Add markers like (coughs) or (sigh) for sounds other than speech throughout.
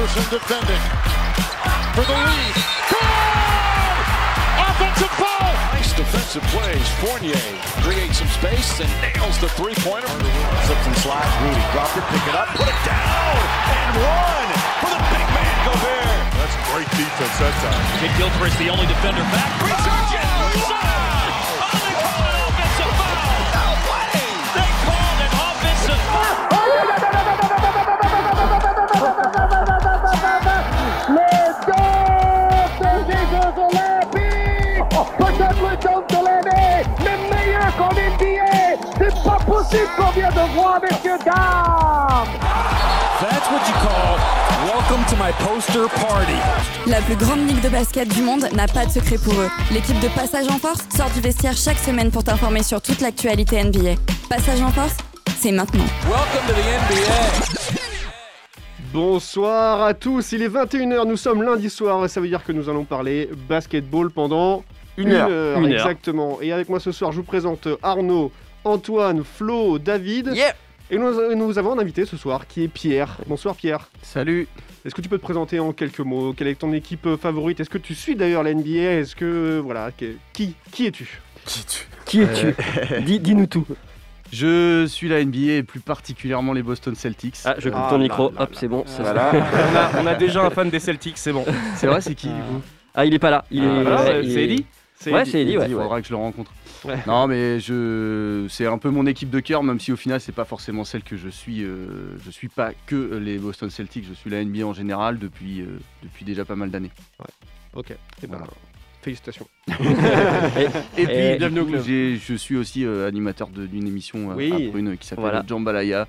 Iverson defending for the lead. Good! Offensive foul! Nice defensive plays. Fournier creates some space and nails the three-pointer. Slips and slides. Rudy dropped it, pick it up, put it down, and one for the big man Gobert. That's great defense that time. Kid Gilchrist, the only defender back. Resurgent! Oh, C'est pas possible qu'on vient de voir, messieurs, dames That's what you call welcome to my poster party. La plus grande ligue de basket du monde n'a pas de secret pour eux. L'équipe de Passage en Force sort du vestiaire chaque semaine pour t'informer sur toute l'actualité NBA. Passage en Force, c'est maintenant. Welcome to the NBA. Bonsoir à tous, il est 21h, nous sommes lundi soir, ça veut dire que nous allons parler basketball pendant Une heure. Une exactement. Et avec moi ce soir, je vous présente Arnaud, Antoine, Flo, David. Yeah. Et nous, nous avons un invité ce soir qui est Pierre. Bonsoir Pierre. Salut. Est-ce que tu peux te présenter en quelques mots? Quelle est ton équipe euh, favorite? Est-ce que tu suis d'ailleurs la NBA Est-ce que voilà, que- qui qui es-tu? Qui es-tu? Dis- Dis-nous tout. (laughs) Je suis la NBA et plus particulièrement les Boston Celtics. Ah, je coupe Ah ton là micro. là Hop, c'est bon. ça Voilà. on, a, on a déjà un fan des Celtics, c'est bon. C'est vrai, c'est qui du coup? Ah, il est pas là. Il est. Ah, voilà, ouais, c'est il Ouais, c'est Eddie, ouais. Il faudra que je le rencontre. Ouais. (laughs) Non, mais je, c'est un peu mon équipe de cœur, même si au final c'est pas forcément celle que je suis. euh, Je suis pas que les Boston Celtics, je suis la NBA en général depuis, euh, depuis déjà pas mal d'années. Ok. Eh ben, Voilà. félicitations. (laughs) Et puis, Et- bienvenue au club. j'ai- je suis aussi euh, animateur de- d'une émission euh, Oui. à Prune qui s'appelle Voilà. Jambalaya.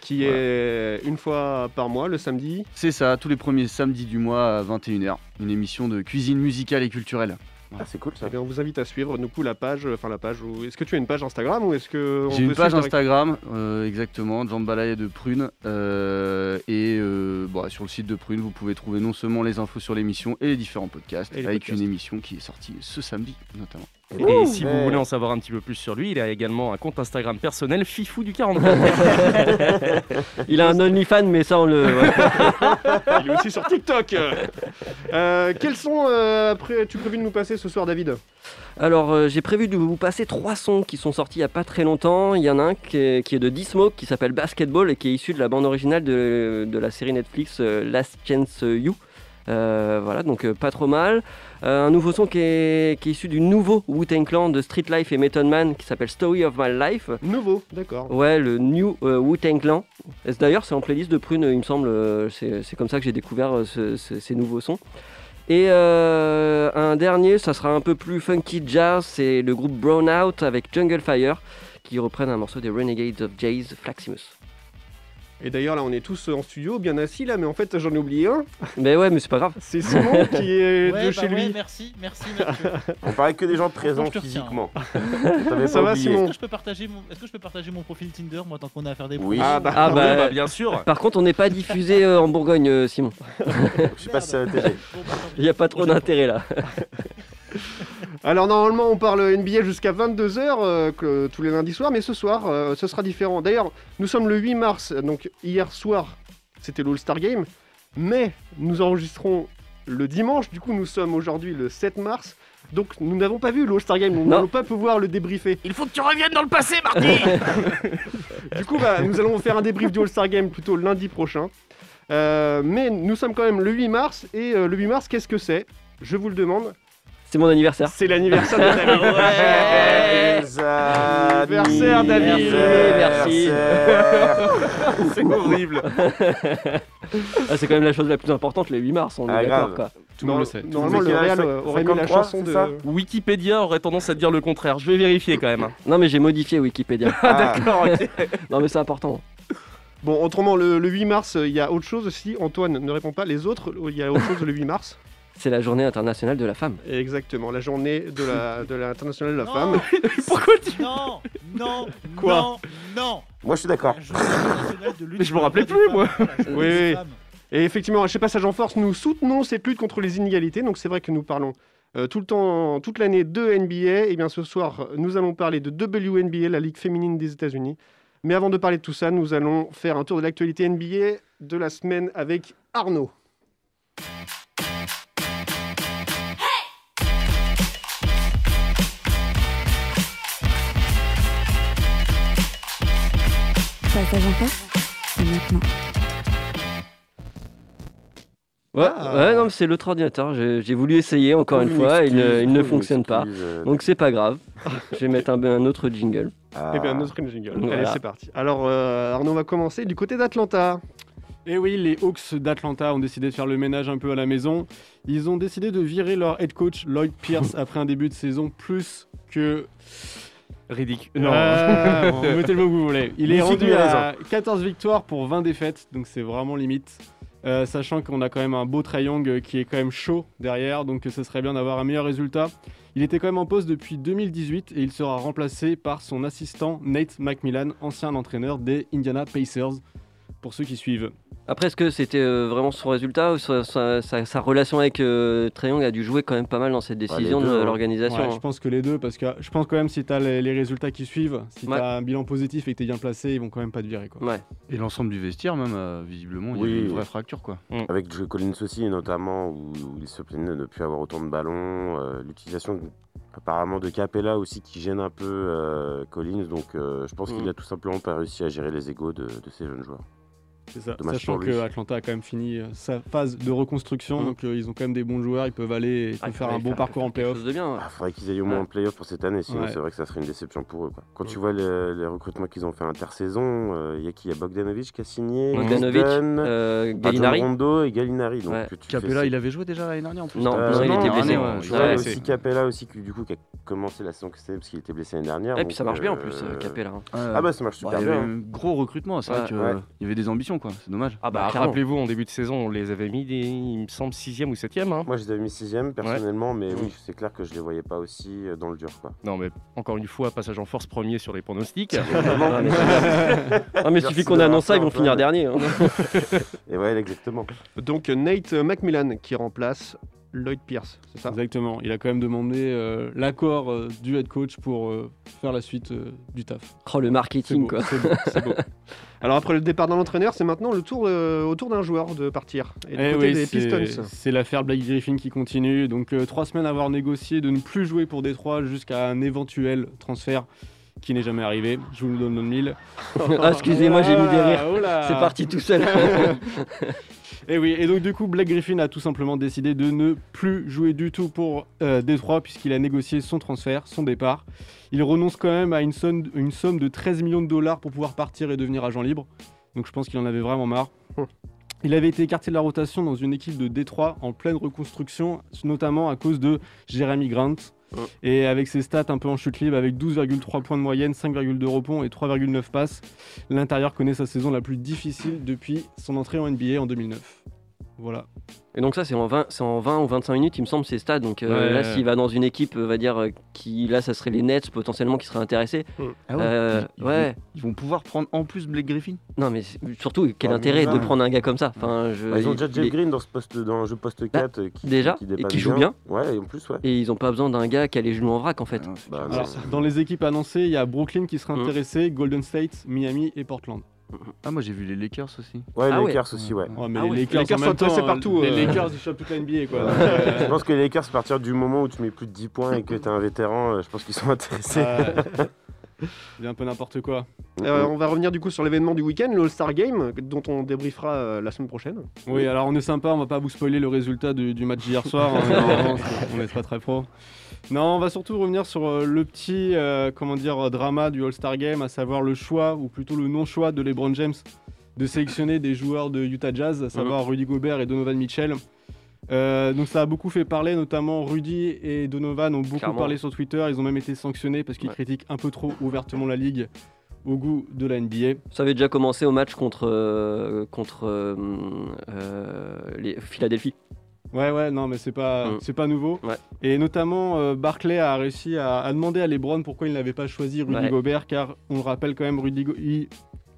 Qui est une fois par mois le samedi. C'est ça, tous les premiers samedis du mois à 21h. Une émission de cuisine musicale et culturelle. Ah, c'est cool ça. Eh bien, on vous invite à suivre du coup la page, euh, enfin la page. Où... Est-ce que tu as une page Instagram ou est-ce que on J'ai une page Instagram, euh, exactement, Jambalaya de Prune. euh, et euh, bon, sur le site de Prune, vous pouvez trouver non seulement les infos sur l'émission et les différents podcasts, les avec podcasts. une émission qui est sortie ce samedi notamment. Et si vous voulez en savoir un petit peu plus sur lui, il a également un compte Instagram personnel, Fifou du 44. (laughs) Il a un OnlyFans, mais ça, on le. ouais. (laughs) Il est aussi sur TikTok. Euh, quels sont, euh, après, tu prévu de nous passer ce soir, David? Alors, euh, j'ai prévu de vous passer trois sons qui sont sortis il y a pas très longtemps. Il y en a un qui est, qui est de D-Smoke qui s'appelle Basketball et qui est issu de la bande originale de, de la série Netflix euh, Last Chance You. Euh, voilà, donc euh, pas trop mal. Euh, un nouveau son qui est, qui est issu du nouveau Wu-Tang Clan de Street Life et Method Man qui s'appelle Story of My Life. Nouveau, d'accord. Ouais, le New euh, Wu-Tang Clan. D'ailleurs, c'est en playlist de Prune, il me semble. C'est comme ça que j'ai découvert ce- ce- ces nouveaux sons. Et euh, un dernier, ça sera un peu plus funky jazz, c'est le groupe Brown Out avec Jungle Fire qui reprennent un morceau des Renegades of Jazz, Flaximus. Et d'ailleurs, là, on est tous en studio, bien assis, là, mais en fait, j'en ai oublié un. Mais ouais, mais c'est pas grave. C'est Simon qui est (laughs) Ouais, de bah chez ouais, lui. merci, merci Mathieu. On parlait que des gens présents physiquement. (laughs) Ça pas va. Simon Est-ce que je peux partager mon, est-ce que je peux partager mon profil Tinder, moi, tant qu'on a à faire des Oui. Ah bah, Ah bah, Oui, bah, bien sûr. Par contre, on n'est pas diffusé euh, en Bourgogne, euh, Simon. Je sais pas si ça va. Il n'y a pas trop d'intérêt là. (laughs) (laughs) Alors normalement on parle NBA jusqu'à 22h tous les lundis soirs, mais ce soir euh, ce sera différent. D'ailleurs nous sommes le 8 mars, donc hier soir c'était l'All-Star Game, mais nous enregistrons le dimanche, du coup nous sommes aujourd'hui le 7 mars, donc nous n'avons pas vu l'All-Star Game, nous n'allons pas pouvoir le débriefer. Il faut que tu reviennes dans le passé, Marty (laughs) Du coup bah, nous allons faire un débrief du All-Star Game plutôt lundi prochain. Euh, mais nous sommes quand même le 8 mars, et euh, le 8 mars qu'est-ce que c'est? Je vous le demande. C'est mon anniversaire. C'est l'anniversaire de David. (laughs) Les Anniversaire, David. Merci. C'est horrible. Ah, c'est quand même la chose la plus importante, le 8 mars, on est Ah, d'accord grave. quoi. Tout le monde le sait. Normalement, le Real aurait mis la 53, chanson c'est de. ça Wikipédia aurait tendance à dire le contraire. Je vais vérifier quand même. hein. Non, mais j'ai modifié Wikipédia. Ah, D'accord, ok. (laughs) non, mais c'est important. Bon, autrement, le, le 8 mars, euh, il y a autre chose aussi. Antoine ne répond pas. Les autres, il y a autre chose le 8 mars. C'est la journée internationale de la femme. Exactement, la journée de la de l'internationale de la Non. femme. (laughs) Pourquoi tu. Non, non, Quoi non, non. Moi je suis d'accord. Mais (laughs) je me rappelais plus, moi. Oui, oui. Et effectivement, chez Passage en Force, nous soutenons cette lutte contre les inégalités. Donc c'est vrai que nous parlons euh, tout le temps, toute l'année de NBA. Et bien ce soir, nous allons parler de WNBA, la Ligue féminine des États-Unis. Mais avant de parler de tout ça, nous allons faire un tour de l'actualité NBA de la semaine avec Arnaud. Passage en force, c'est maintenant. Ouais, Ah. ouais, non, mais c'est l'autre ordinateur. J'ai voulu essayer encore une Une fois, il, ne- excuse, il ne une fonctionne pas. euh, Donc c'est pas grave. Je vais mettre un, un autre jingle. ah. Et bien, notre jingle. Allez, c'est parti. Alors, euh, Arnaud va commencer du côté d'Atlanta. Et Eh oui, les Hawks d'Atlanta ont décidé de faire le ménage un peu à la maison. Ils ont décidé de virer leur head coach Lloyd Pierce (laughs) après un début de saison plus que Ridicule. Non, (laughs) Non. bon, mettez le mot que vous voulez. Il est rendu à raison. 14 victoires pour 20 défaites, donc c'est vraiment limite. Euh, sachant qu'on a quand même un beau euh, qui est quand même chaud derrière, donc euh, ce serait bien d'avoir un meilleur résultat. Il était quand même en poste depuis 2018 et il sera remplacé par son assistant Nate McMillan, ancien entraîneur des Indiana Pacers, pour ceux qui suivent. Après, est-ce que c'était euh, vraiment son résultat ou sa, sa- sa- sa relation avec euh, Trae Young a dû jouer quand même pas mal dans cette décision deux, de hein. l'organisation Ouais, hein. je pense que les deux, parce que je pense quand même si tu as les, les résultats qui suivent, si Ouais. tu as un bilan positif et que tu es bien placé, ils vont quand même pas te virer. Quoi. Ouais. Et l'ensemble du vestiaire, même, euh, visiblement, il y avait une vraie fracture, quoi. Avec Joe Collins aussi, notamment, où, où il se plaignait de ne plus avoir autant de ballons. euh, L'utilisation de- apparemment de Capella aussi qui gêne un peu euh, Collins. Donc euh, je pense Mm. qu'il a tout simplement pas réussi à gérer les égaux de, de ces jeunes joueurs. C'est ça. Dommage Sachant que Atlanta a quand même fini euh, sa phase de reconstruction, Mm. donc euh, ils ont quand même des bons joueurs, ils peuvent aller et Ah, il faire un bon parcours en playoff. Il faudrait qu'ils aillent au moins Ouais. en playoff pour cette année, sinon Ouais. c'est vrai que ça serait une déception pour eux. Quoi. Quand tu vois les, les recrutements qu'ils ont fait intersaison, il y a qui? Il y a Bogdanovic qui a signé, Bogdanovic, Houston, euh, Gallinari. Rondo et Gallinari. Donc, Ouais. tu fais Capella, il avait joué déjà l'année dernière en plus. Non, Euh, non, il était non, blessé. Tu vois, ouais, aussi Capella aussi, qui, du coup, qui a commencé la saison précédente parce qu'il était blessé l'année dernière. Et puis ça marche bien en euh, plus, euh, Capella. hein. Ah bah ça marche super il y avait bien. un gros recrutement, c'est vrai qu'il y avait des ambitions, quoi. C'est dommage. Ah bah, clairement. rappelez-vous, en début de saison, on les avait mis, des, il me semble, 6ème ou 7ème. Hein. Moi je les avais mis sixième personnellement, mais oui, c'est clair que je les voyais pas aussi euh, dans le dur. Quoi. Non, mais encore une fois, passage en force premier sur les pronostics. Ah, (laughs) mais, suffit qu'on annonce ça, ils vont finir dernier. hein. Et ouais, exactement. Donc Nate McMillan qui remplace Lloyd Pierce, c'est ça? Exactement, il a quand même demandé euh, l'accord euh, du head coach pour euh, faire la suite euh, du taf. Oh, le marketing, beau, quoi. c'est beau, c'est beau. (laughs) Alors après le départ d'un entraîneur, c'est maintenant le tour euh, au tour d'un joueur de partir. Et du Eh côté oui, des c'est- Pistons. C'est l'affaire Blake Griffin qui continue. Donc euh, trois semaines à avoir négocié de ne plus jouer pour Détroit jusqu'à un éventuel transfert qui n'est jamais arrivé. Je vous le donne dans le mille. (laughs) Ah, excusez-moi, j'ai mis des rires. Là C'est parti tout seul. (laughs) Et Eh oui, et donc du coup, Blake Griffin a tout simplement décidé de ne plus jouer du tout pour euh, Détroit puisqu'il a négocié son transfert, son départ. Il renonce quand même à une somme, une somme de 13 millions de dollars pour pouvoir partir et devenir agent libre. Donc je pense qu'il en avait vraiment marre. Il avait été écarté de la rotation dans une équipe de Détroit en pleine reconstruction, notamment à cause de Jeremy Grant. Et avec ses stats un peu en chute libre, avec 12,3 points de moyenne, 5,2 rebonds et 3,9 passes, l'intérieur connaît sa saison la plus difficile depuis son entrée en NBA en 2009. Voilà. Et donc ça c'est en 20, c'est en 20 ou 25 minutes il me semble ces stades. Donc euh, Ouais. là s'il va dans une équipe, on va dire euh, qui là ça serait les Nets potentiellement qui seraient intéressés. Ah ouais, Euh, ils, ouais. Vont, ils vont pouvoir prendre en plus Blake Griffin? Non mais surtout quel Ouais, intérêt de prendre un gars comme ça? Enfin je. Bah, ils ont déjà Jeff Green dans, ce poste, dans le jeu poste 4 euh, qui, déjà, qui, et qui joue bien. Ouais, et en plus, ouais. Et ils ont pas besoin d'un gars qui a les genoux en vrac en fait. Bah, non. Alors, dans les équipes annoncées, il y a Brooklyn qui serait Mm. intéressé, Golden State, Miami et Portland. Ah, moi j'ai vu les Lakers aussi. Ouais, Ah les ouais. Lakers aussi, ouais. Ouais, mais Ah les ouais. Lakers, Les Lakers en sont même temps, intéressés partout, Les euh. Lakers, ils chopent toute la NBA, quoi. (laughs) je pense que les Lakers, à partir du moment où tu mets plus de 10 points et que tu es un vétéran, euh, je pense qu'ils sont intéressés. Ouais. (laughs) C'est un peu n'importe quoi. Euh, on va revenir du coup sur l'événement du week-end, le All-Star Game, dont on débriefera euh, la semaine prochaine. Oui, alors on est sympa, on va pas vous spoiler le résultat du, du match d'hier soir. hein, (laughs) non, non, on est pas très pro. Non, on va surtout revenir sur euh, le petit euh, comment dire, drama du All-Star Game, à savoir le choix, ou plutôt le non-choix de LeBron James de sélectionner des joueurs de Utah Jazz, à savoir Rudy Gobert et Donovan Mitchell. Euh, donc ça a beaucoup fait parler, notamment Rudy et Donovan ont beaucoup Clairement. parlé sur Twitter, ils ont même été sanctionnés parce qu'ils Ouais. critiquent un peu trop ouvertement la ligue au goût de la NBA. Ça avait déjà commencé au match contre euh, contre euh, euh, les Philadelphie. Ouais, ouais, non, mais c'est pas, Mm. c'est pas nouveau. Ouais. Et notamment, euh, Barclay a réussi à, à demander à LeBron pourquoi il n'avait pas choisi Rudy Ouais. Gobert, car on le rappelle quand même, Rudy Go- il-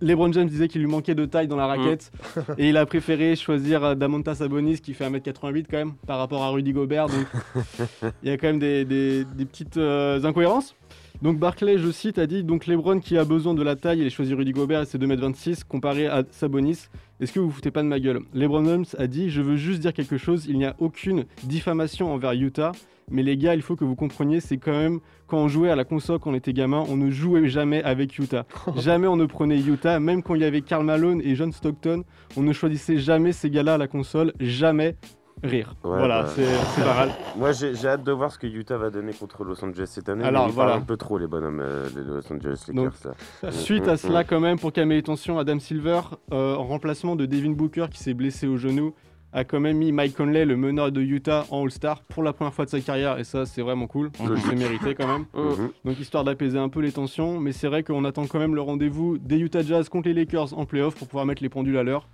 LeBron James disait qu'il lui manquait de taille dans la raquette (laughs) et il a préféré choisir euh, Damonta Sabonis qui fait 1m88 quand même par rapport à Rudy Gobert. Donc (laughs) il y a quand même des, des- des petites euh, incohérences. Donc Barclay, je cite, a dit donc LeBron qui a besoin de la taille, il a choisi Rudy Gobert et c'est 2m26 comparé à Sabonis. Est-ce que vous vous foutez pas de ma gueule? LeBron James a dit je veux juste dire quelque chose, il n'y a aucune diffamation envers Utah. Mais les gars, il faut que vous compreniez, c'est quand même quand on jouait à la console quand on était gamin, on ne jouait jamais avec Utah. (laughs) jamais on ne prenait Utah, même quand il y avait Karl Malone et John Stockton, on ne choisissait jamais ces gars-là à la console, jamais rire. Ouais, voilà, bah, c'est pas mal. (laughs) Moi, j'ai hâte de voir ce que Utah va donner contre Los Angeles cette année. Alors, mais ils voilà. un peu trop, les bonhommes euh, Los Angeles Donc, Lakers. là. (laughs) Suite Mm, à mm, cela, mm. quand même, pour calmer les tensions, Adam Silver, euh, en remplacement de Devin Booker qui s'est blessé au genou, a quand même mis Mike Conley, le meneur de Utah, en All-Star pour la première fois de sa carrière. Et ça, c'est vraiment cool. C'est mérité quand même. (laughs) Mhm. Donc, histoire d'apaiser un peu les tensions. Mais c'est vrai qu'on attend quand même le rendez-vous des Utah Jazz contre les Lakers en playoff pour pouvoir mettre les pendules à l'heure.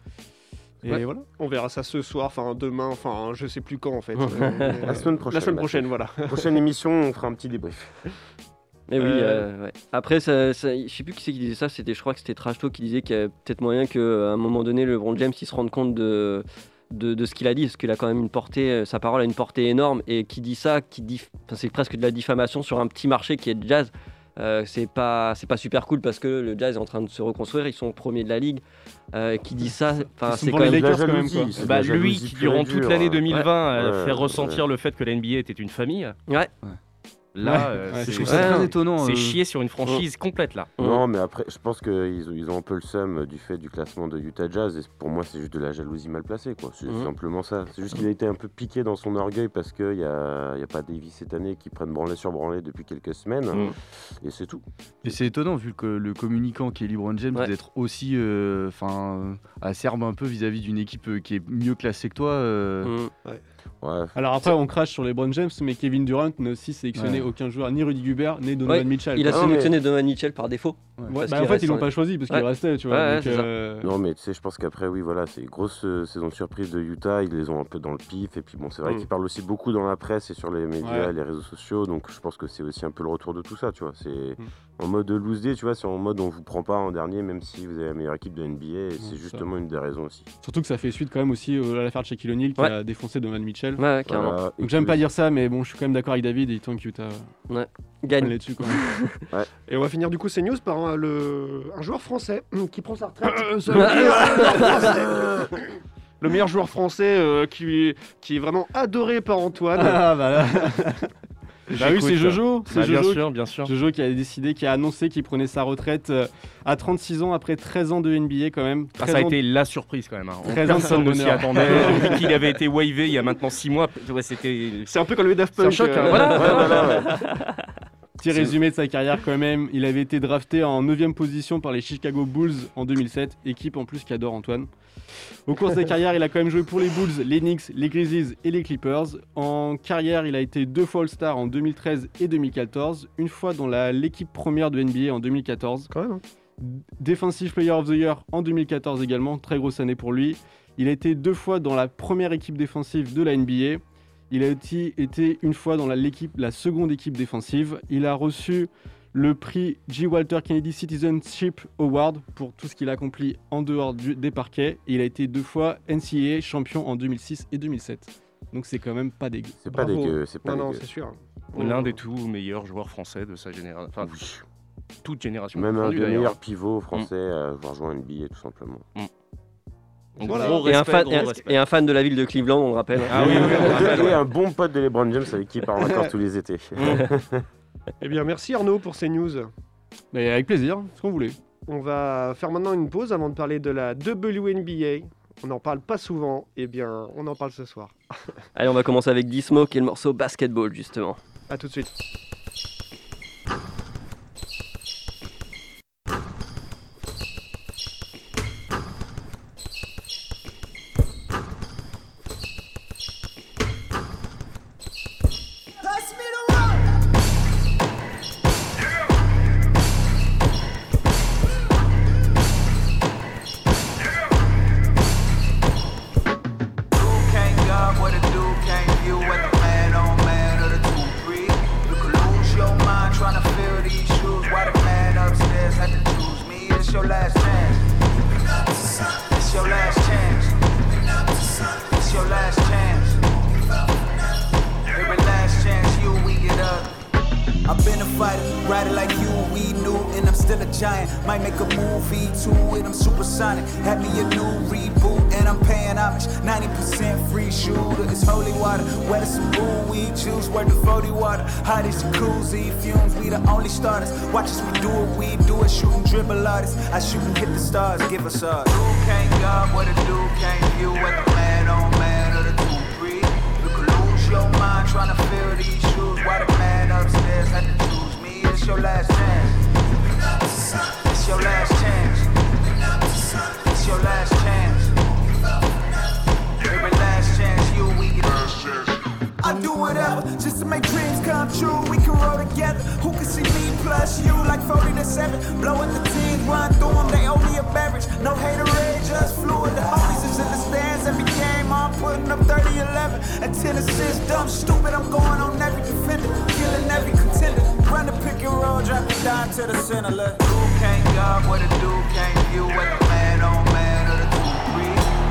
Et Ouais. voilà. On verra ça ce soir, enfin demain, enfin je sais plus quand en fait. (laughs) La semaine prochaine. La semaine prochaine, voilà. (laughs) Prochaine émission, on fera un petit débrief. Mais oui, Euh, euh, ouais. après, ça, ça- je sais plus qui c'est qui disait ça, c'était, je crois que c'était Trash Talk qui disait qu'il y a peut-être moyen qu'à un moment donné, le LeBron James il se rende compte de, de, de ce qu'il a dit, parce qu'il a quand même une portée, euh, sa parole a une portée énorme, et qui dit ça, qui dit, enfin, c'est presque de la diffamation sur un petit marché qui est le jazz. Euh, c'est pas c'est pas super cool parce que le jazz est en train de se reconstruire ils sont premiers de la ligue Euh, qui dit ça c'est quand les même Lakers quand même, quoi. c'est de Bah, lui qui, durant toute l'année hein. 2020, a Ouais, fait ouais, ressentir ouais. le fait que la NBA était une famille. ouais Là, Ouais, euh, ouais, c'est ouais, très étonnant, C'est euh. chier sur une franchise complète là. Non, mais après, je pense qu'ils ont, ils ont un peu le seum du fait du classement de Utah Jazz. Et pour moi, c'est juste de la jalousie mal placée. quoi. C'est Mhm. simplement ça. C'est juste qu'il a été un peu piqué dans son orgueil parce qu'il n'y a, y a pas Davis cette année qui prennent branlée sur branlée depuis quelques semaines. Mhm. Et c'est tout. Et c'est étonnant vu que le communicant qui est LeBron James Ouais. d'être aussi euh, enfin euh, acerbe un peu vis-à-vis d'une équipe qui est mieux classée que toi. euh, Mm. Ouais. Alors après, on crache sur les Brown James, mais Kevin Durant n'a aussi sélectionné Ouais. aucun joueur, ni Rudy Gobert, ni Donovan Ouais, Mitchell. il a. Ah, sélectionné Donovan Mitchell par défaut Ouais, bah, en fait, ils l'ont en- pas choisi parce qu'il Ouais. restait, tu vois. Ouais, donc, euh, Non, mais tu sais, je pense qu'après, oui, voilà, c'est une grosse euh, saison de surprise de Utah. Ils les ont un peu dans le pif. Et puis, bon, c'est vrai Mm. qu'ils parlent aussi beaucoup dans la presse et sur les médias, Ouais. les réseaux sociaux. Donc, je pense que c'est aussi un peu le retour de tout ça, tu vois. C'est Mm. en mode lose day, tu vois. C'est en mode on vous prend pas en dernier, même si vous avez la meilleure équipe de NBA. Et c'est ça. justement une des raisons aussi. Surtout que ça fait suite quand même aussi euh, à l'affaire de Shaquille O'Neal qui Ouais. a défoncé Donovan Mitchell. ouais, carrément Voilà. Et Donc j'aime pas dire ça, mais bon, je suis quand même d'accord avec David et il tant que Utah gagne prenne là-dessus quand même. (laughs) Et on va finir du coup ces news par un, le, un joueur français (clears throat) qui prend sa retraite. Euh, le, meilleur joueur (clears throat) français. Le meilleur joueur français euh, qui, qui est vraiment adoré par Antoine. ah bah là. (laughs) bah oui, c'est Jojo, c'est Bah, bien Jojo, sûr, bien sûr. Jojo qui a décidé, qui a annoncé qu'il prenait sa retraite euh, à 36 ans après 13 ans de NBA quand même. Ah, 13 ça a été la surprise quand même. hein. 13 ans de Personne ne s'y attendait. (laughs) Vu qu'il avait été wavé il y a maintenant 6 mois. Ouais, c'était. C'est un peu comme le Daft C'est un Punk. choc. euh, hein. Voilà. Ouais, voilà, ouais. Petit résumé de sa carrière quand même. Il avait été drafté en 9 position par les Chicago Bulls en 2007, équipe en plus qu'adore Antoine. Au cours de sa (laughs) carrière, il a quand même joué pour les Bulls, les Knicks, les Grizzlies et les Clippers. En carrière, il a été deux fois All-Star en 2013 et 2014, une fois dans l'équipe première de NBA en 2014. Quand même. hein. Defensive Player of the Year en 2014 également, très grosse année pour lui. Il a été deux fois dans la première équipe défensive de la NBA. Il a aussi été une fois dans la, l'équipe, la seconde équipe défensive. Il a reçu le prix G. Walter Kennedy Citizenship Award pour tout ce qu'il a accompli en dehors du- des parquets. Et il a été deux fois NCAA champion en 2006 et 2007. Donc c'est quand même pas dégueu. C'est pas dégueu. C'est pas Non, non, c'est sûr. L'un des tout meilleurs joueurs français de sa génération. Enfin, Oui. toute génération. Même un des meilleurs pivots français à avoir joué en NBA, tout simplement. Donc, Voilà. gros et, un fan, gros et, un, respect. et un fan de la ville de Cleveland on le rappelle Ah oui, oui, on (laughs) rappelle, Oui, ouais. un bon pote de LeBron James avec qui il part en vacances tous les étés. (laughs) Eh bien, merci Arnaud pour ces news. Mais avec plaisir, ce qu'on voulait. On va faire maintenant une pause avant de parler de la WNBA. On n'en parle pas souvent. Eh bien, on en parle ce soir. allez on va commencer avec D-Smoke et le morceau Basketball justement A tout de suite. Stupid. I'm going on every defender. Killing every contender. Run the pick and roll, drop it down to the center. Look, who can't guard what a dude can't view? What the man on man or the 2 3.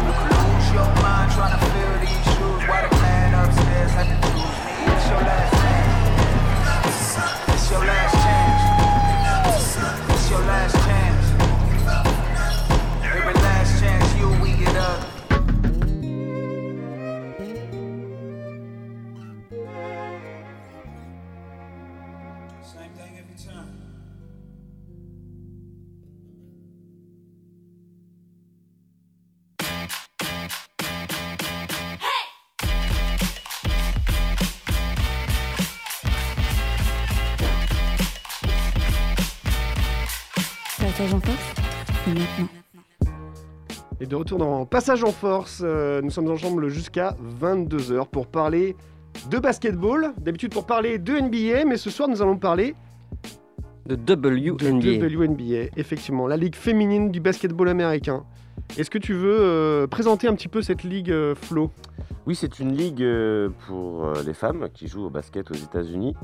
You can lose your mind trying to fill these shoes. Why the man upstairs had to choose me? It's your last chance. It's your last Et de retour dans Passage en Force, euh, nous sommes ensemble jusqu'à 22h pour parler de basketball. D'habitude pour parler de NBA, mais ce soir nous allons parler de WNBA. de WNBA. Effectivement, la ligue féminine du basketball américain. Est-ce que tu veux euh, présenter un petit peu cette ligue, euh, Flo? Oui, c'est une ligue euh, pour euh, les femmes qui jouent au basket aux États-Unis.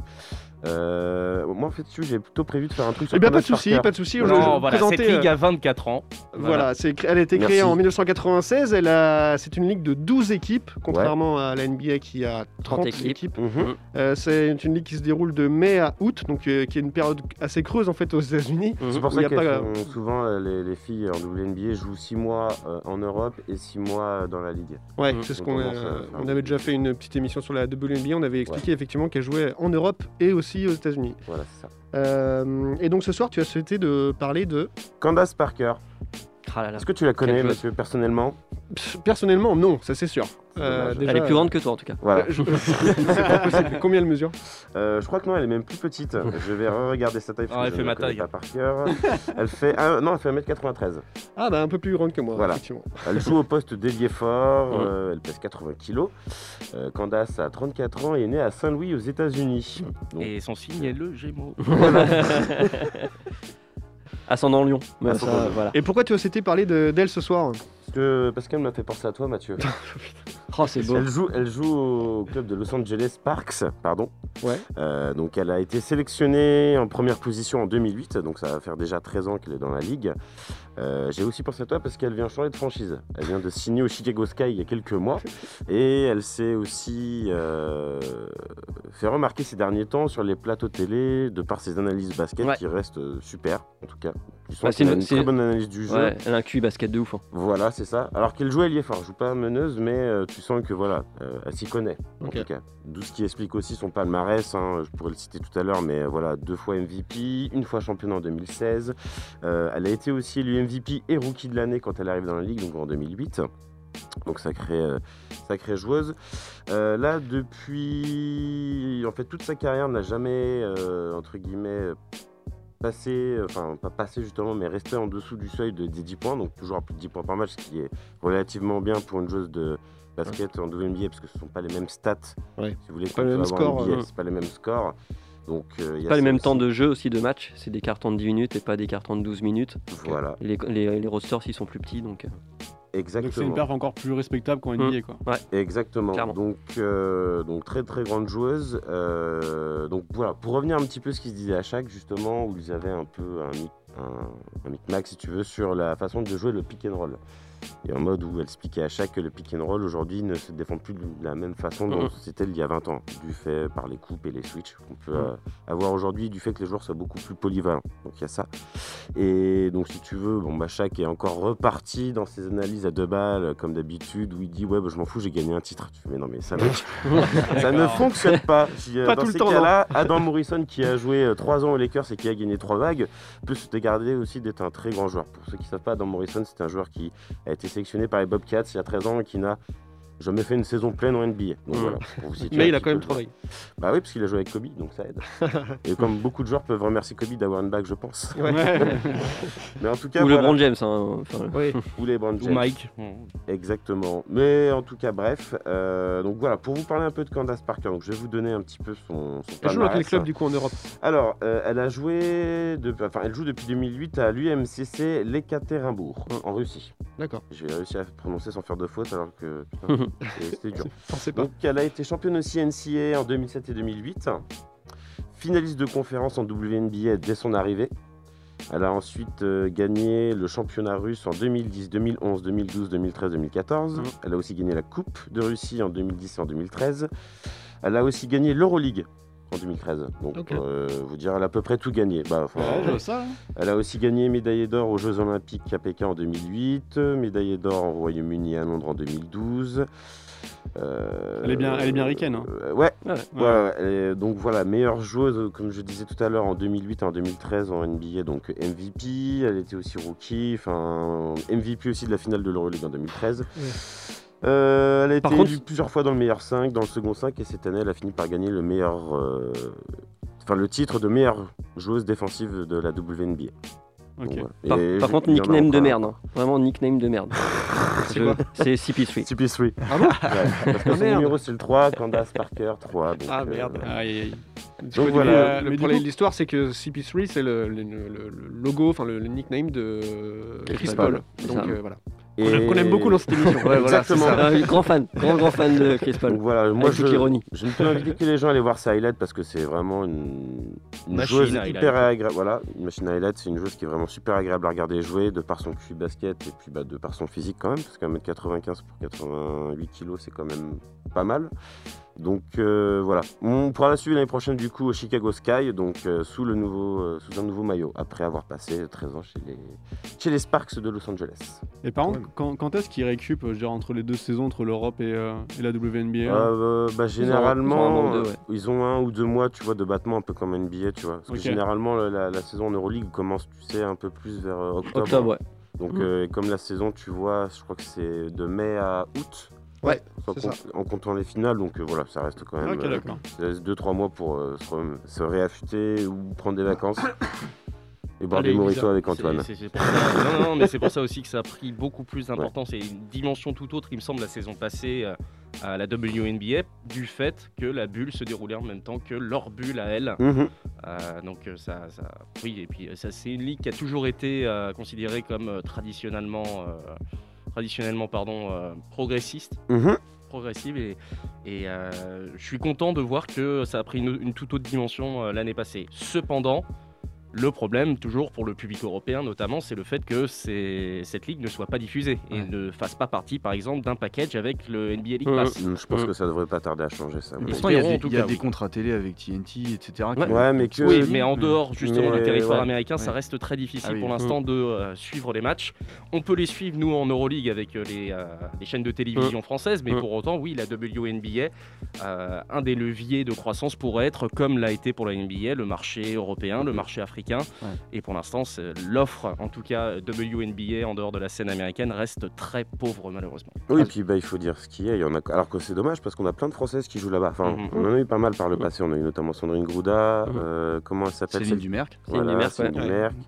Euh, moi, en fait, j'ai plutôt prévu de faire un truc sur Eh bien, pas de souci, pas de souci. Je- Non, je voilà, présentais, cette ligue euh, a 24 ans. Voilà, c'est cré- elle a été créée Merci. en 1996. Elle a, c'est une ligue de 12 équipes, contrairement à la NBA qui a 30, 30 équipes. équipes. Mhm. Euh, c'est une ligue qui se déroule de mai à août, donc euh, qui est une période assez creuse en fait aux États-Unis. C'est pour ça a que pas- souvent les, les filles en WNBA jouent 6 mois euh, en Europe et 6 mois dans la ligue. Ouais, Mhm. c'est ce On qu'on on avait déjà fait une petite émission sur la WNBA. On avait expliqué effectivement qu'elle jouait en Europe et aussi aux États-Unis. Voilà, c'est ça. Euh, et donc ce soir, tu as souhaité de parler de. Candace Parker. Ah. Est-ce que tu la connais, monsieur, personnellement Personnellement, non, ça c'est sûr. Euh, déjà, Elle est plus grande que toi en tout cas. Voilà. euh, je- (laughs) c'est pas possible. Combien elle mesure Euh, je crois que non, elle est même plus petite. Je vais regarder sa taille. parce Ah, que elle je fait ne ma taille. Pas par cœur. elle fait un- non, elle fait 1m93. Ah bah un peu plus grande que moi, Voilà. effectivement. Elle joue au poste d'ailier fort. Euh, elle pèse 80 kg. Euh, Candace a 34 ans et est née à Saint-Louis aux États-Unis. Donc, Et son signe est le Gémeaux. (laughs) (laughs) Ascendant Lyon. Mais Ascendant ça, Lion. voilà. Et pourquoi tu as souhaité parler de- d'elle ce soir? Parce que qu'elle m'a fait penser à toi, Mathieu. (laughs) Oh, c'est beau. Elle joue, elle joue au club de Los Angeles Parks, pardon. Ouais. Euh, donc elle a été sélectionnée en première position en 2008, donc ça va faire déjà 13 ans qu'elle est dans la ligue. Euh, J'ai aussi pensé à toi parce qu'elle vient changer de franchise. Elle vient de signer au Chicago Sky il y a quelques mois et elle s'est aussi euh, fait remarquer ces derniers temps sur les plateaux télé de par ses analyses basket Ouais. qui restent super en tout cas. Bah, c'est une- très bonne analyse du jeu. Ouais, elle a un QI basket de ouf. hein. Voilà, c'est ça. Alors qu'elle joue ailier fort, elle joue pas meneuse, mais euh, tu sens que voilà, euh, elle s'y connaît. En Ok. tout cas, d'où ce qui explique aussi son palmarès. hein, je pourrais le citer tout à l'heure, mais euh, voilà, deux fois MVP, une fois championne en 2016. Euh, elle a été aussi élue MVP et rookie de l'année quand elle arrive dans la ligue, donc en 2008. Donc sacrée, sacrée joueuse. Euh, là, depuis, en fait, toute sa carrière n'a jamais, euh, entre guillemets, passé, euh, enfin pas passé justement, mais resté en dessous du seuil de, des 10 points, donc toujours à plus de 10 points par match, ce qui est relativement bien pour une joueuse de basket en WNBA, parce que ce ne sont pas les mêmes stats. Ouais. Si vous voulez, Pas les mêmes scores, euh. pas les mêmes scores. Donc, euh, il y a Pas les mêmes aussi. temps de jeu aussi de match. C'est des cartons de 10 minutes et pas des cartons de 12 minutes. Voilà, Les, les, les rosters ils sont plus petits donc. Euh, Donc c'est une exactement. perf encore plus respectable qu'en NBA quoi. Exactement. Clairement. Donc, euh, donc très très grande joueuse. Euh, donc voilà, pour revenir un petit peu à ce qu'ils se disait à chaque justement, où ils avaient un peu un un, un micmac, si tu veux, sur la façon de jouer le pick and roll. Et en mode où elle expliquait à chaque que le pick and roll aujourd'hui ne se défend plus de la même façon dont c'était il y a 20 ans, du fait par les coupes et les switches qu'on peut Mhm. euh, avoir aujourd'hui, du fait que les joueurs soient beaucoup plus polyvalents. Donc il y a ça. Et donc si tu veux, bon, bah, Shaq est encore reparti dans ses analyses à deux balles, comme d'habitude, où il dit Ouais, bah, je m'en fous, j'ai gagné un titre. Tu fais, mais non, mais ça, mec, (laughs) ça ne fonctionne pas. Si, euh, Pas dans tout le ces temps, cas-là, (laughs) Adam Morrison, qui a joué 3 ans aux Lakers et qui a gagné 3 vagues, peut se dégarder aussi d'être un très grand joueur. Pour ceux qui ne savent pas, Adam Morrison, c'est un joueur qui a été sélectionné par les Bobcats il y a 13 ans et qui n'a jamais fait une saison pleine en NBA. Donc voilà, pour vous situer Mais il a quand même travaillé. Bah oui, parce qu'il a joué avec Kobe, donc ça aide. (laughs) et comme beaucoup de joueurs peuvent remercier Kobe d'avoir une bague, je pense. Ouais. (laughs) Mais en tout cas, Ou voilà. LeBron James. hein, enfin, Oui. Ou les Brand Ou James. Mike. Exactement. Mais en tout cas, bref. euh, donc voilà, pour vous parler un peu de Candace Parker, donc je vais vous donner un petit peu son, son Elle joue dans quel club du coup en Europe? Alors, euh, elle a joué, de- enfin, elle joue depuis 2008 à l'UMCC Lekaterinbourg, en Russie. D'accord. J'ai réussi à prononcer sans faire de faute alors que putain, (laughs) c'était- dur. (laughs) Pensez pas. Donc, elle a été championne aussi NCA en 2007 et 2008, finaliste de conférence en WNBA dès son arrivée. Elle a ensuite euh, gagné le championnat russe en 2010, 2011, 2012, 2013, 2014. Elle a aussi gagné la Coupe de Russie en 2010 et en 2013. Elle a aussi gagné l'Euroleague en 2013. Donc, euh, vous dire, elle a à peu près tout gagné. Bah, enfin, Ouais, je vois ça. hein. elle a aussi gagné médaille d'or aux Jeux Olympiques à Pékin en 2008, médaille d'or au Royaume-Uni et à Londres en 2012. Euh, Elle est bien- elle est bien ricaine, hein. euh, ouais. Ouais. ouais, ouais, elle est- donc voilà, meilleure joueuse, comme je disais tout à l'heure, en 2008 et en 2013 en NBA, donc MVP. Elle était aussi rookie, enfin MVP aussi de la finale de l'Euroleague en 2013. Euh, elle a Par été contre- élue plusieurs fois dans le meilleur 5, dans le second 5, et cette année, elle a fini par gagner le meilleur, euh, enfin le titre de meilleure joueuse défensive de la WNBA. Donc, Ok. voilà. Par, Et par je- contre, il y en a nickname de encore. merde. hein. Vraiment nickname de merde. (laughs) C'est Je- quoi C'est CP3. CP3. Ah bon Ouais, parce que (laughs) Ah, son merde. numéro c'est le 3, Candace Parker 3. Donc, Ah, euh, merde. Aïe, aïe, aïe. Donc Donc voilà, voilà. le- Mais pour du les- coup- l'histoire, c'est que CP3, c'est le, le- le- le logo, enfin le, le nickname de Chris, Chris Paul. Paul, c'est Donc ça. euh, voilà. Et- Qu'on aime- beaucoup dans cette émission. (laughs) Ouais, voilà, c'est Exactement. ça. Euh, grand fan, grand grand fan de Chris Paul. Voilà, moi je, l'ironie. je ne peux inviter que les gens à aller voir sa highlight parce que c'est vraiment une, une Machine joueuse à hyper agréable. Voilà, une machine à highlight, c'est une joueuse qui est vraiment super agréable à regarder jouer de par son QI basket et puis bah, de par son physique quand même, parce qu'un mètre 95 pour 88 kg c'est quand même pas mal. Donc euh, voilà, on pourra la suivre l'année prochaine du coup au Chicago Sky, donc euh, sous, le nouveau, euh, sous un nouveau maillot, après avoir passé 13 ans chez les, chez les Sparks de Los Angeles. Et par contre, quand, quand est-ce qu'il récup, je veux dire, entre les deux saisons, entre l'Europe et, euh, et la WNBA Euh, bah, Ils ont- généralement, ils ont un ou deux, euh, ouais. ils ont un ou deux mois, tu vois, de battement, un peu comme NBA, tu vois. Parce que généralement, la, la- la saison en Euroleague commence, tu sais, un peu plus vers euh, octobre. Octobre, ouais. Donc, euh, et comme la saison, tu vois, je crois que c'est de mai à août. Ouais, ça. en comptant les finales, donc euh, voilà, ça reste quand même. Ok, euh, d'accord. ça laisse 2-3 mois pour euh, se réaffûter ou prendre des vacances. (coughs) et boire des avec Antoine. pour ça- non, non, mais c'est pour ça aussi que ça a pris beaucoup plus d'importance et une dimension tout autre, il me semble, la saison passée euh, à la WNBA, du fait que la bulle se déroulait en même temps que leur bulle à elle. Mhm. Euh, donc euh, ça, ça- oui, et puis ça, c'est une ligue qui a toujours été euh, considérée comme euh, traditionnellement, traditionnellement pardon, progressiste. Mhm. progressive et, et, euh, je suis content de voir que ça a pris une, une toute autre dimension euh, l'année passée. Cependant, le problème, toujours pour le public européen notamment, c'est le fait que cette ligue ne soit pas diffusée et ne fasse pas partie, par exemple, d'un package avec le NBA League Pass. Mm, Je pense que ça devrait pas tarder à changer ça. Il y a des, tout il y a cas, des oui. contrats télé avec TNT, etc. Ouais, mais que- Oui, mais en dehors justement Mais du territoire ouais. américain, ça reste très difficile Ah oui. pour l'instant de euh, suivre les matchs. On peut les suivre nous en Euroleague avec euh, les, euh, les chaînes de télévision françaises, mais Mm. pour autant, oui, la WNBA, euh, un des leviers de croissance pourrait être, comme l'a été pour la NBA, le marché européen, le marché africain. Ouais. Et pour l'instant, l'offre, en tout cas WNBA en dehors de la scène américaine, reste très pauvre malheureusement. Oui, et puis bah, il faut dire ce qu'il y a. Il y en a... Alors que c'est dommage parce qu'on a plein de Françaises qui jouent là-bas. Enfin, Mhm. on en a eu pas mal par le passé. On a eu notamment Sandrine Grouda. Mhm. euh, comment elle s'appelle? Céline celle- Dumerc. Céline Voilà, Dumerc, Céline ouais. Dumerc. Euh,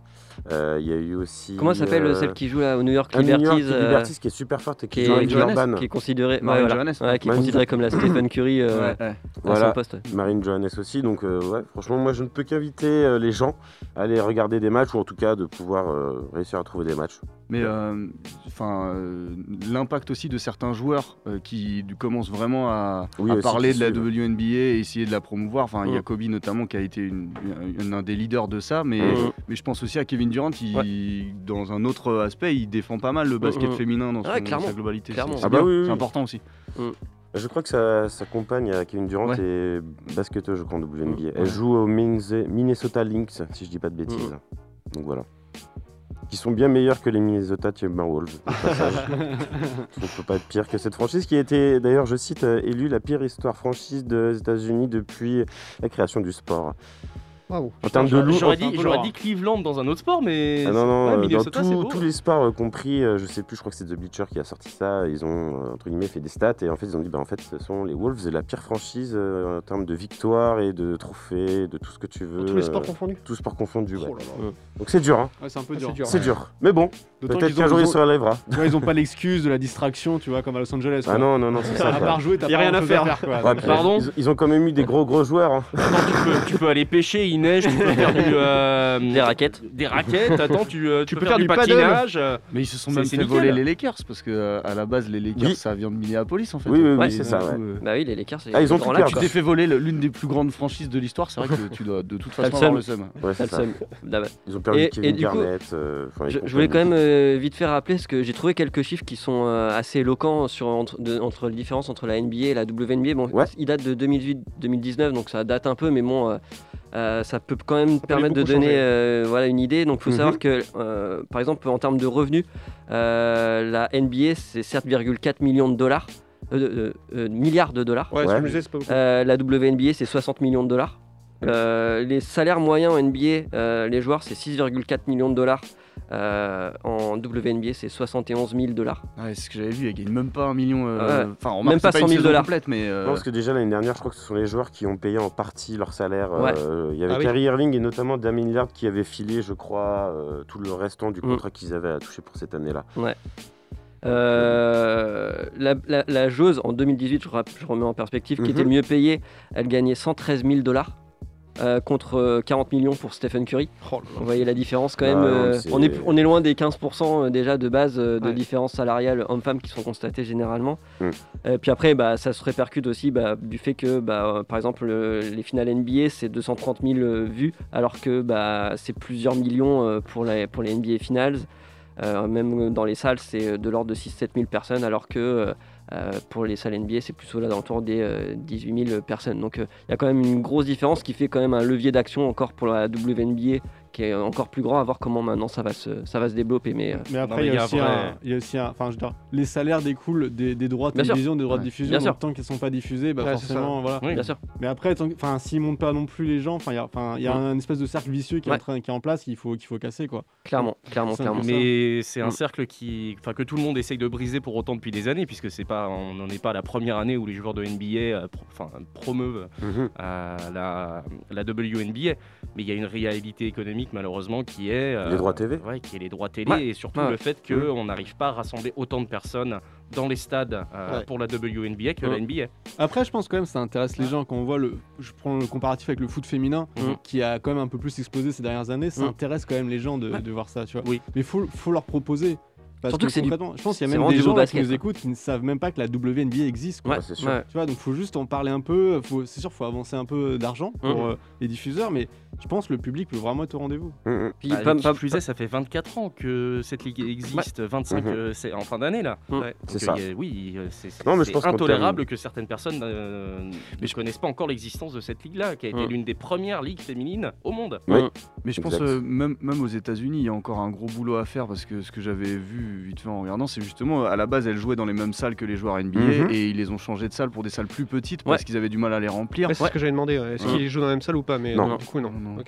Il y a eu aussi. Comment s'appelle euh, celle qui joue là, au New York à New York, Liberties qui est euh, Liberties, qui est super forte et qui, qui joue est, avec Johannes, Jordan. qui est considérée ouais, Marine voilà. Johannes. Ouais, qui est considérée comme la Stephen Curry euh, Ouais, (laughs) ouais. à Voilà. son poste. ouais. Marine Johannes aussi. Donc, euh, ouais, franchement, moi, je ne peux qu'inviter euh, les gens à aller regarder des matchs ou en tout cas de pouvoir euh, réussir à trouver des matchs. Mais euh, enfin, euh, l'impact aussi de certains joueurs euh, qui commencent vraiment à, Oui, à aussi, parler qui de la. WNBA et essayer de la promouvoir. Enfin, il y a Mm. Kobe notamment qui a été une- une- un des leaders de ça, mais, Mm. mais je pense aussi à Kevin Durant. Il, Dans un autre aspect, il défend pas mal le basket Mm. féminin dans, son- Ouais, clairement. sa globalité. C'est Ah bah oui, oui, important aussi. Je crois que sa, sa compagne, Kevin Durant, Ouais. est basketteuse, je crois, en WNBA. Ouais. Elle joue au Minnes- Minnesota Lynx, si je dis pas de bêtises. Donc voilà. Qui sont bien meilleurs que les Minnesota Timberwolves, au passage. (laughs) On peut pas être pire que cette franchise qui a été, d'ailleurs, je cite, euh, élue la pire histoire franchise des États-Unis depuis la création du sport. Bravo. En termes de loup, j'aurais dit, Cleveland dans un autre sport, mais. Ah non, non, ouais, euh, dans tout- tous les sports euh, compris, euh, je sais plus, je crois que c'est The Bleacher qui a sorti ça, ils ont, euh, entre guillemets, fait des stats, et en fait, ils ont dit, bah, en fait, ce sont les Wolves, la pire franchise euh, en termes de victoires et de trophées, de tout ce que tu veux. tous les sports euh, confondus Tous sports confondus, ouais. Oh là là. Donc c'est dur, hein. Ouais, c'est un peu Ah, dur. c'est dur. C'est Ouais. dur. Mais bon, peut-être qu'un jour ils se relèvera. Ils ont pas l'excuse de la distraction, tu vois, comme à Los Angeles. Ah non, non, non, c'est ça. À part jouer, t'as Y a pas rien à faire. Pardon ils, ont quand même eu des gros gros joueurs. hein. Tu, peux, aller pêcher, il neige, tu peux faire du, euh, (laughs) Des raquettes. Des raquettes, attends, tu, euh, tu, peux peux faire faire du paddle. patinage. euh, Mais ils se sont même fait nickel. voler les Lakers parce que euh, à la base les Lakers Oui. ça vient de Minneapolis en fait. Oui, oui, oui, c'est ça, coup, ouais. euh, Bah oui, les Lakers. c'est Ah, ils ont tout l'axe. Tu t'es fait voler le- l'une des plus grandes franchises de l'histoire, c'est vrai que tu dois de toute façon avoir le seum. Ouais, c'est ça. Ils ont perdu Kevin Garnett. Je, voulais quand même vite faire rappeler parce que j'ai trouvé quelques chiffres qui sont assez éloquents sur, entre, la différence entre la NBA et la WNBA. Bon, il date de 2018-2019, donc ça date un peu, mais bon, euh, ça peut quand même peut permettre de donner euh, voilà, une idée. Donc il faut Mhm. savoir que, euh, par exemple, en termes de revenus, euh, la NBA c'est 7,4 millions de dollars, euh, euh, euh, milliards de dollars. Ouais, ce Ouais. c'est pas beaucoup. Euh, la WNBA, c'est 60 millions de dollars. Euh, les salaires moyens en NBA, euh, les joueurs, c'est 6,4 millions de dollars. Euh, en WNBA, c'est 71 000 dollars. Ouais, c'est ce que j'avais vu, ils gagnent même pas un million. euh, Ouais. Enfin, on Même pas c'est 100 000 une saison dollars. complète, mais euh, Non, parce que déjà l'année dernière, je crois que ce sont les joueurs qui ont payé en partie leur salaire. Ouais. Euh, Il y avait Ah oui. Kyrie Irving et notamment Damien Lillard qui avait filé, je crois, euh, tout le restant du Mm. contrat qu'ils avaient à toucher pour cette année-là. Euh, la, la, la joueuse en 2018, je, je remets en perspective, qui Mhm. était le mieux payée, elle gagnait 113 000 dollars. Euh, contre euh, 40 millions pour Stephen Curry. Oh là là. Vous voyez la différence quand Ah même. non, euh, on, est, on est loin des 15% déjà de base euh, de Ouais. différence salariale homme-femme qui sont constatées généralement. Mm. Euh, puis après, bah, ça se répercute aussi bah, du fait que, bah, euh, par exemple, le- les finales NBA, c'est 230 000 euh, vues, alors que bah, c'est plusieurs millions euh, pour, la- pour les NBA Finals. Euh, même dans les salles, c'est de l'ordre de 6-7 000 personnes, alors que euh, euh, pour les salles NBA, c'est plutôt là dans l'entour des euh, 18 000 personnes. Donc euh, il y a quand même une grosse différence qui fait quand même un levier d'action encore pour la WNBA qui est encore plus grand, à voir comment maintenant ça va se, ça va se développer. Mais, euh, Mais après, il y, a aussi un y a aussi un- Enfin, je veux dire, les salaires découlent des, des droits de Bien sûr. télévision, des droits de Ouais. diffusion. Bien donc sûr. tant qu'ils sont pas diffusés, bah Ouais, forcément, voilà. Oui. bien sûr. Mais après, s'ils montent pas non plus les gens, enfin, il y a, enfin, il y a un espèce de cercle vicieux qui est, en train, qui est en place, qu'il faut, qu'il faut casser, quoi. Clairement, clairement, clairement. Mais c'est un Mm. cercle qui, enfin, que tout le monde essaye de briser pour autant depuis des années, puisque c'est pas, on n'en est pas à la première année où les joueurs de NBA euh, pro- enfin, promeuvent Mhm. euh, la, la WNBA. Mais il y a une réalité économique malheureusement qui est euh, Les droits TV. ouais, qui est les droits télé Ouais. et surtout Ouais. le fait qu'on n'arrive pas à rassembler autant de personnes dans les stades euh, Ouais. pour la WNBA que Ouais. la NBA. Après, je pense quand même que ça intéresse les gens quand on voit le. Je prends le comparatif avec le foot féminin, Mhm. qui a quand même un peu plus explosé ces dernières années. Ça Mhm. intéresse quand même les gens de, Ouais. de voir ça, tu vois. Oui. Mais faut, faut leur proposer. Parce Surtout que c'est du- Je pense qu'il y a même des gens là, basket, qui nous écoutent qui ne savent même pas que la WNBA existe. quoi. Ouais, c'est sûr. ouais. Tu vois, donc faut juste en parler un peu. Faut, c'est sûr, faut avancer un peu d'argent pour Mhm. euh, les diffuseurs, mais je pense que le public peut vraiment être au rendez-vous. Mhm. Puis, Bah, pas- pas- plus est, ça fait 24 ans que cette ligue existe, 25 Mhm. euh, c'est en fin d'année là. Ouais. C'est Donc, ça. oui, euh, c'est mais intolérable que certaines personnes euh, ne connaissent pas encore l'existence de cette ligue-là, qui a été l'une des premières ligues féminines au monde. Oui. Mais je pense même aux États-Unis, il y a encore un gros boulot à faire parce que ce que j'avais vu vite fait en regardant, c'est justement à la base, elles jouaient dans les mêmes salles que les joueurs NBA Mhm. et ils les ont changé de salle pour des salles plus petites parce Ouais. qu'ils avaient du mal à les remplir. Ouais, c'est ce que j'avais demandé. Est-ce Ouais. qu'ils jouent dans la même salle ou pas Mais Non. non, du coup, non. Non, non.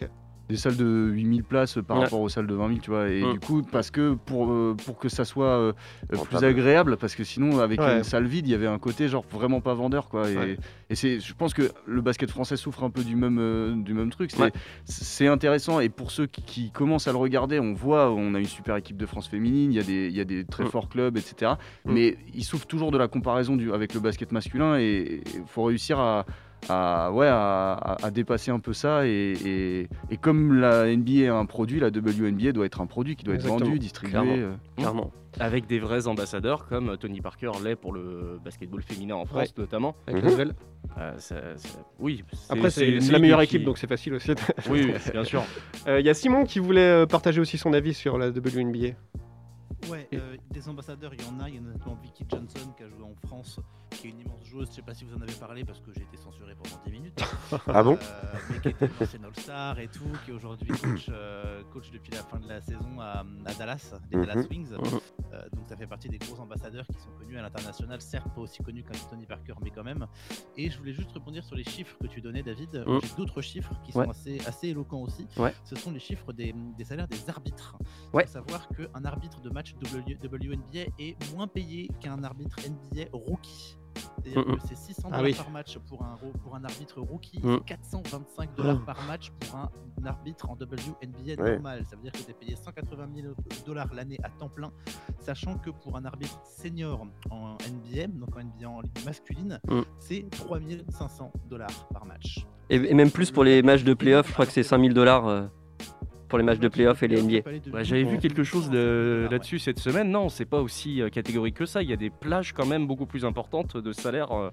Des salles de 8000 places par Ouais. rapport aux salles de 20 000, tu vois. Et Mm. du coup, parce que pour, euh, pour que ça soit euh, euh, plus agréable, parce que sinon, avec Ouais. une salle vide, il y avait un côté genre vraiment pas vendeur, quoi. Et, Ouais. et c'est, je pense que le basket français souffre un peu du même, euh, du même truc. C'est, intéressant. Et pour ceux qui, qui commencent à le regarder, on voit, on a une super équipe de France féminine, il y a des, il y a des très Mm. forts clubs, etc. Mm. Mais ils souffrent toujours de la comparaison du, avec le basket masculin et il faut réussir à à, ouais, à, dépasser un peu ça. Et, et- et comme la NBA est un produit, la WNBA doit être un produit qui doit être Exactement. vendu, distribué. Clairement. euh. Clairement. Avec des vrais ambassadeurs comme Tony Parker l'est pour le basketball féminin en France Ouais. notamment. Avec. Euh, ça- ça- oui. Après, c'est la meilleure qui- équipe, donc c'est facile aussi. Oui, oui, bien sûr. Euh, Il y a Simon qui voulait partager aussi son avis sur la WNBA. Ouais, euh, des ambassadeurs, il y en a. Il y a notamment Vicky Johnson qui a joué en France, qui est une immense joueuse. Je sais pas si vous en avez parlé parce que j'ai été censuré pendant 10 minutes. (laughs) Ah bon? Euh, Mais qui était une ancienne All-Star et tout, qui est aujourd'hui coach, euh, coach depuis la fin de la saison à, à Dallas, les Mhm. Dallas Wings. Euh, donc ça fait partie des gros ambassadeurs qui sont connus à l'international, certes pas aussi connus qu'un Tony Parker, mais quand même. Et je voulais juste rebondir sur les chiffres que tu donnais, David. Mhm. J'ai d'autres chiffres qui Ouais. sont assez, assez éloquents aussi. Ouais. Ce sont les chiffres des, des salaires des arbitres. Il Ouais. faut savoir qu'un arbitre de match WNBA est moins payé qu'un arbitre NBA rookie. C'est-à-dire Mhm. que c'est 600 Ah dollars oui. par match pour un, pour un arbitre rookie, c'est 425 dollars Oh. par match pour un, arbitre en WNBA Ouais. normal. Ça veut dire que tu es payé 180 000 dollars l'année à temps plein, sachant que pour un arbitre senior en NBA, donc en NBA en ligue masculine, Mhm. c'est 3500 dollars par match. Et, et même plus pour les matchs de playoff, je crois que c'est 5000 dollars euh, pour les matchs de playoff et les NBA. Ouais, J'avais vu quelque chose de- là-dessus cette semaine. Non, c'est pas aussi euh, catégorique que ça. Il y a des plages quand même beaucoup plus importantes de salaire euh,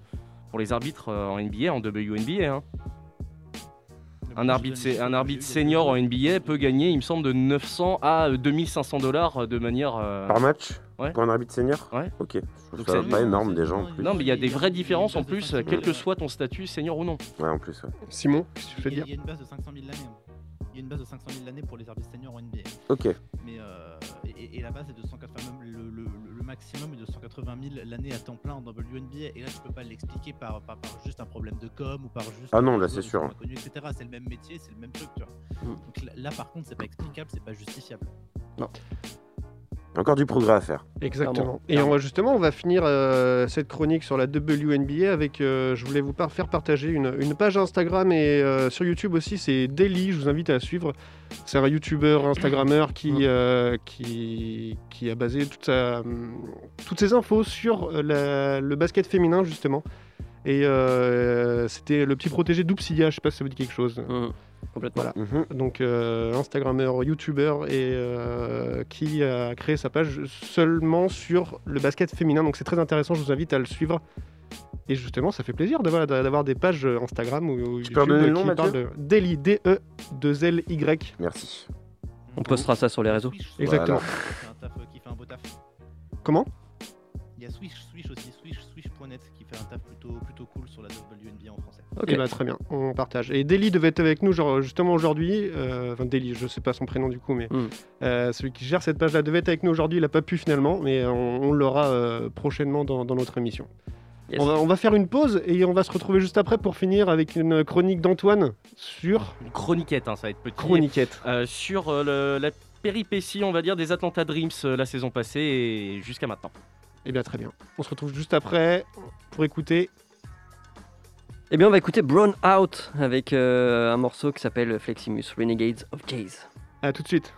pour les arbitres euh, en NBA, en WNBA. hein. Un arbitre, un arbitre senior en NBA peut gagner, il me semble, de 900 à 2500 dollars de manière. euh, Par match Ouais. Pour un arbitre senior Ouais. Ok. Je trouve Donc ça ça- pas énorme déjà en plus. Non, mais il y a des vraies différences en plus, quel que soit ton statut, senior ou non. Ouais, en plus. ouais. Simon, qu'est-ce que tu a- dire il y a une base de 500 000 l'année. Il y a une base de 500 000 l'année pour les arbitres seniors en NBA. Ok. Mais euh, et, et la base est de 180 même le, le- le maximum est de 180 000 l'année à temps plein en WNBA. Et là, tu peux pas l'expliquer par, par, par juste un problème de com ou par juste. Ah non, là, c'est sûr. inconnus, etc. C'est le même métier, c'est le même truc, tu vois. Mm. Donc là, par contre, c'est pas explicable, c'est pas justifiable. Encore du progrès à faire. Exactement. Et on va justement, on va finir euh, cette chronique sur la WNBA avec. euh, je voulais vous par- faire partager une, une page Instagram et euh, sur YouTube aussi. C'est Daily. Je vous invite à la suivre. C'est un YouTuber, Instagrammeur qui, euh, qui, qui a basé toute sa, hum, toutes ses infos sur la- le basket féminin justement. Et euh, c'était le petit protégé d'Oupsidia. Je sais pas si ça vous dit quelque chose. Mmh. Complètement. Voilà. Donc euh, Instagrammeur, YouTuber et euh, qui a créé sa page seulement sur le basket féminin. Donc c'est très intéressant. Je vous invite à le suivre. Et justement, ça fait plaisir d'avoir d'avoir des pages Instagram ou, ou Tu peux redonner le nom, qui Mathieu parlent de Daily D E 2 L Y. Merci. On postera ça sur les réseaux. Exactement. Qui fait un taf, euh, qui fait un beau taf. Comment? Il y a Swish, Swish aussi, Swish, Swish.net qui fait un taf plutôt, plutôt cool sur la WNBA en français. Ok, bah, très bien, on partage. Et Deli devait être avec nous genre, justement aujourd'hui. euh, Enfin, Deli, je sais pas son prénom du coup, mais Mm. euh, celui qui gère cette page-là devait être avec nous aujourd'hui. Il a pas pu finalement, mais on, on l'aura euh, prochainement dans, dans notre émission. Yes. On, va, on va faire une pause et on va se retrouver juste après pour finir avec une chronique d'Antoine sur. Une chroniquette, hein, ça va être petit. Chroniquette. Euh, sur euh, le- la péripétie, on va dire, des Atlanta Dreams euh, la saison passée et jusqu'à maintenant. Eh bien, très bien. On se retrouve juste après pour écouter. Eh bien, on va écouter Brown Out avec euh, un morceau qui s'appelle Fleximus Renegades of Jazz. À tout de suite.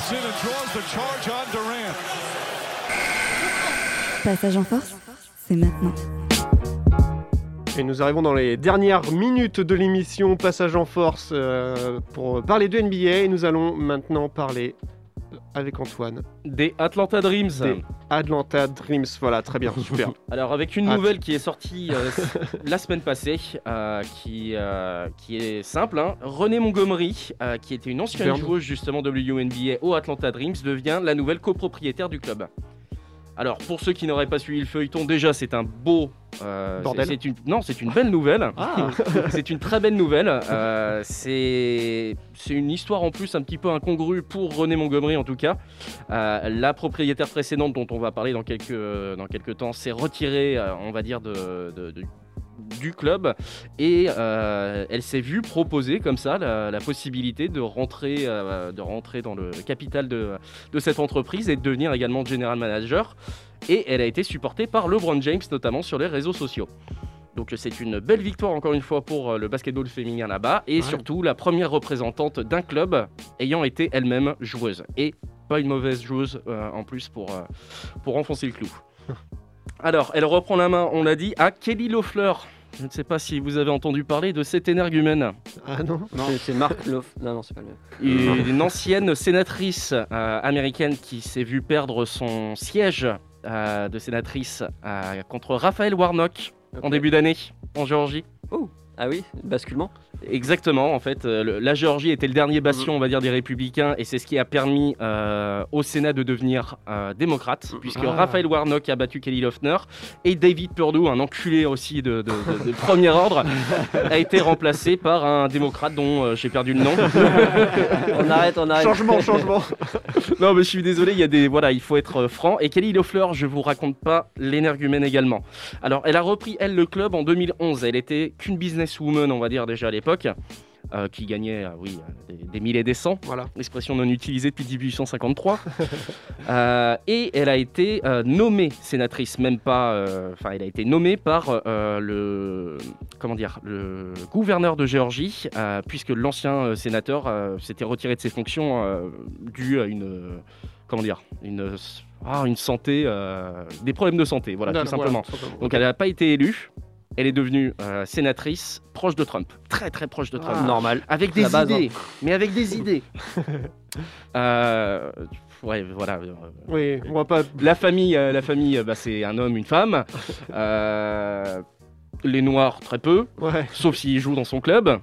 Steps in and draws the charge on Durant. Passage en force, c'est maintenant. Et nous arrivons dans les dernières minutes de l'émission Passage en force euh, pour parler de NBA. Et nous allons maintenant parler avec Antoine Des Atlanta Dreams. des Atlanta Dreams. Voilà, très bien, super. (laughs) Alors avec une nouvelle qui est sortie euh, (laughs) la semaine passée, euh, qui, euh, qui est simple. hein. Renée Montgomery, qui était une ancienne joueuse justement WNBA au Atlanta Dreams, devient la nouvelle copropriétaire du club. Alors pour ceux qui n'auraient pas suivi le feuilleton, déjà c'est un beau... euh, c'est une, non, c'est une belle nouvelle. Ah. (laughs) c'est une très belle nouvelle. Euh, c'est une histoire en plus un petit peu incongrue pour René Montgomery en tout cas. Euh, la propriétaire précédente dont on va parler dans quelques, dans quelques temps s'est retirée, on va dire, de, de- de- du club et euh, elle s'est vue proposer comme ça la, la possibilité de rentrer, euh, de rentrer dans le capital de, de cette entreprise et de devenir également general manager. Et elle a été supportée par LeBron James notamment sur les réseaux sociaux. Donc c'est une belle victoire encore une fois pour euh, le basketball féminin là-bas et Ouais. surtout la première représentante d'un club ayant été elle-même joueuse et pas une mauvaise joueuse euh, en plus pour, euh, pour enfoncer le clou. (laughs) Alors elle reprend la main, on l'a dit, à Kelly Loeffler. Je ne sais pas si vous avez entendu parler de cet énergumène. Ah non C'est- C'est Marc Loff. Non, non, c'est pas le. Une ancienne sénatrice euh, américaine qui s'est vue perdre son siège euh, de sénatrice euh, contre Raphaël Warnock en début d'année en Géorgie. Ah oui, basculement Exactement, en fait, euh, le- la Géorgie était le dernier bastion, on va dire, des républicains, et c'est ce qui a permis euh, au Sénat de devenir euh, démocrate, puisque Ah. Raphaël Warnock a battu Kelly Loeffler, et David Perdue, un enculé aussi de, de- de- de premier ordre, a été remplacé par un démocrate dont euh, j'ai perdu le nom. (laughs) On arrête, on arrête. Changement, changement. (laughs) non, mais je suis désolé, il y a des voilà, il faut être euh, franc. Et Kelly Loeffler, je vous raconte pas l'énergumène également. Alors, elle a repris elle le club en 2011. Elle était qu'une businesswoman, on va dire déjà à l'époque. euh, qui gagnait, euh, oui, euh, des, des mille et des cents, Voilà. expression non utilisée depuis 1853. (laughs) Euh, et elle a été nommée sénatrice, même pas, enfin, elle a été nommée par le, comment dire, le gouverneur de Géorgie, puisque l'ancien sénateur s'était retiré de ses fonctions dû à une, comment dire, une, ah, une santé, des problèmes de santé, voilà, Non, tout non, simplement. tout simplement. Donc elle n'a pas été élue. Elle est devenue euh, sénatrice proche de Trump, très très proche de Trump. Ah. Normal. Avec des base, idées, mais avec des idées. (laughs) Euh, ouais, voilà. Oui, on va pas. La famille, euh, la famille, euh, bah, c'est un homme, une femme. Euh, (laughs) les noirs, très peu, Ouais, sauf s'ils jouent dans son club.